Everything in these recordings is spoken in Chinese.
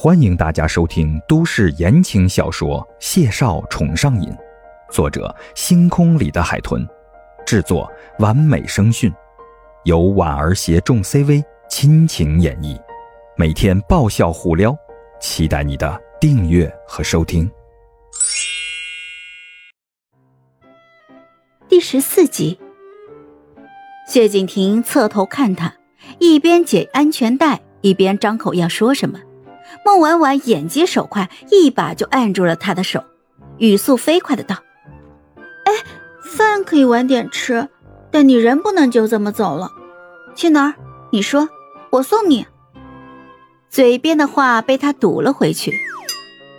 欢迎大家收听都市言情小说《谢少宠上瘾》，作者：星空里的海豚，制作：完美声讯，由婉儿携众 CV 亲情演绎，每天爆笑互撩，期待你的订阅和收听。第十四集，谢景亭侧头看他，一边解安全带，一边张口要说什么。孟婉婉眼疾手快，一把就按住了他的手，语速飞快的道：“哎，饭可以晚点吃，但你人不能就这么走了。去哪儿？你说，我送你。”嘴边的话被他堵了回去。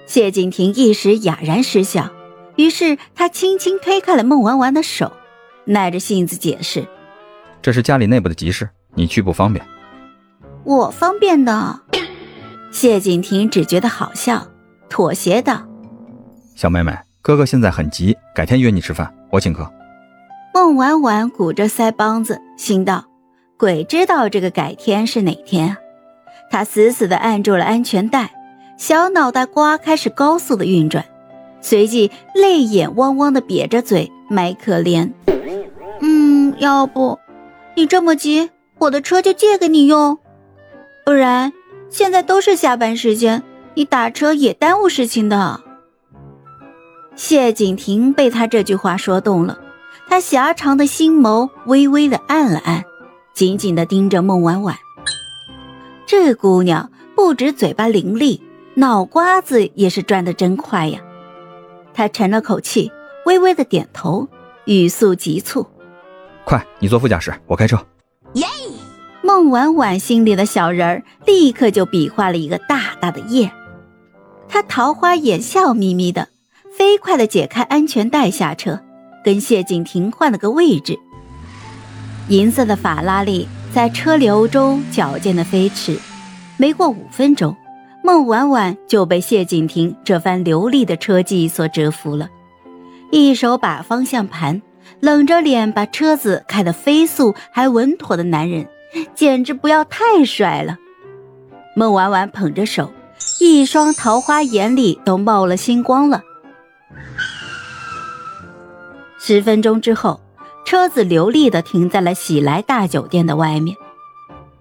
谢景亭一时哑然失笑，于是他轻轻推开了孟婉婉的手，耐着性子解释：“这是家里内部的急事，你去不方便。”我方便的。谢景亭只觉得好笑，妥协道：“小妹妹，哥哥现在很急，改天约你吃饭，我请客。”孟婉婉鼓着腮帮子，心道：“鬼知道这个改天是哪天啊！”她死死地按住了安全带，小脑袋瓜开始高速的运转，随即泪眼汪汪地瘪着嘴，卖可怜：“嗯，要不你这么急，我的车就借给你用，不然……”现在都是下班时间，你打车也耽误事情的。谢景亭被他这句话说动了，他狭长的心眸微微的暗了暗，紧紧的盯着孟婉婉。这姑娘不止嘴巴伶俐，脑瓜子也是转的真快呀。他沉了口气，微微的点头，语速急促：“快，你坐副驾驶，我开车。”孟婉婉心里的小人儿立刻就比划了一个大大的耶，她桃花眼笑眯眯的，飞快的解开安全带下车，跟谢景亭换了个位置。银色的法拉利在车流中矫健的飞驰，没过五分钟，孟婉婉就被谢景亭这番流利的车技所折服了，一手把方向盘，冷着脸把车子开得飞速还稳妥的男人。简直不要太帅了！孟婉婉捧着手，一双桃花眼里都冒了星光了。十分钟之后，车子流利的停在了喜来大酒店的外面。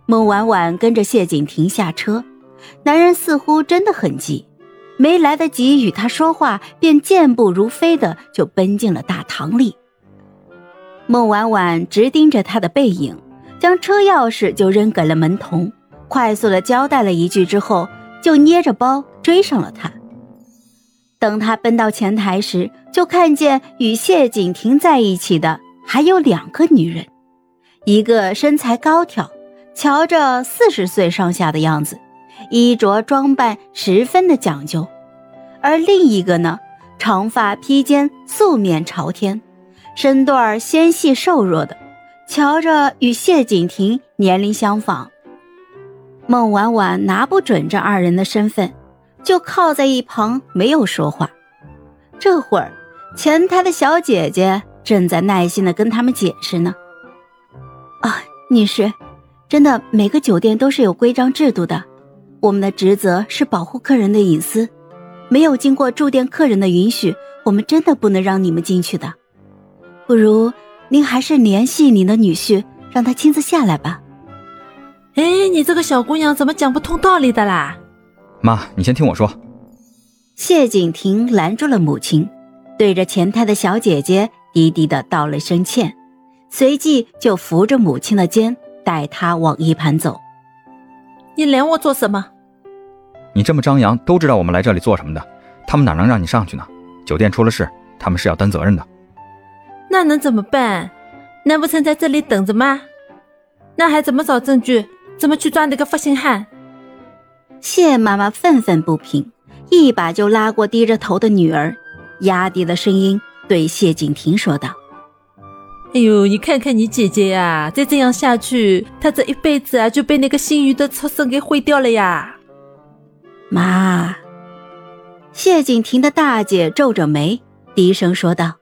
孟婉婉跟着谢景亭下车，男人似乎真的很急，没来得及与他说话，便健步如飞的就奔进了大堂里。孟婉婉直盯着他的背影。将车钥匙就扔给了门童，快速的交代了一句之后，就捏着包追上了他。等他奔到前台时，就看见与谢景亭在一起的还有两个女人，一个身材高挑，瞧着四十岁上下的样子，衣着装扮十分的讲究；而另一个呢，长发披肩，素面朝天，身段纤细瘦弱的。瞧着与谢景亭年龄相仿，孟婉婉拿不准这二人的身份，就靠在一旁没有说话。这会儿，前台的小姐姐正在耐心的跟他们解释呢。啊，女士，真的每个酒店都是有规章制度的，我们的职责是保护客人的隐私，没有经过住店客人的允许，我们真的不能让你们进去的。不如。您还是联系您的女婿，让他亲自下来吧。哎，你这个小姑娘怎么讲不通道理的啦？妈，你先听我说。谢景亭拦住了母亲，对着前台的小姐姐低低的道了声歉，随即就扶着母亲的肩，带她往一旁走。你拦我做什么？你这么张扬，都知道我们来这里做什么的，他们哪能让你上去呢？酒店出了事，他们是要担责任的。那能怎么办？难不成在这里等着吗？那还怎么找证据？怎么去抓那个负心汉？谢妈妈愤愤不平，一把就拉过低着头的女儿，压低了声音对谢景亭说道：“哎呦，你看看你姐姐呀，再这样下去，她这一辈子啊就被那个姓余的畜生给毁掉了呀！”妈，谢景亭的大姐皱着眉，低声说道。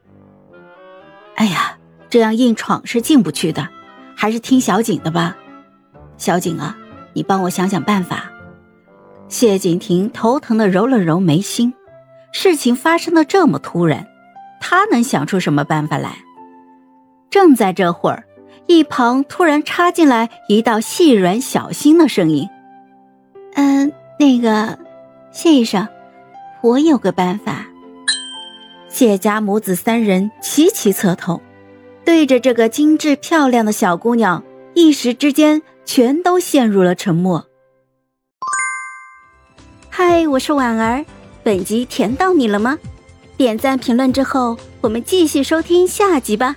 这样硬闯是进不去的，还是听小景的吧。小景啊，你帮我想想办法。谢景亭头疼的揉了揉眉心，事情发生的这么突然，他能想出什么办法来？正在这会儿，一旁突然插进来一道细软小心的声音：“嗯，那个，谢医生，我有个办法。”谢家母子三人齐齐侧头，对着这个精致漂亮的小姑娘，一时之间全都陷入了沉默。嗨，我是婉儿，本集甜到你了吗？点赞评论之后，我们继续收听下集吧。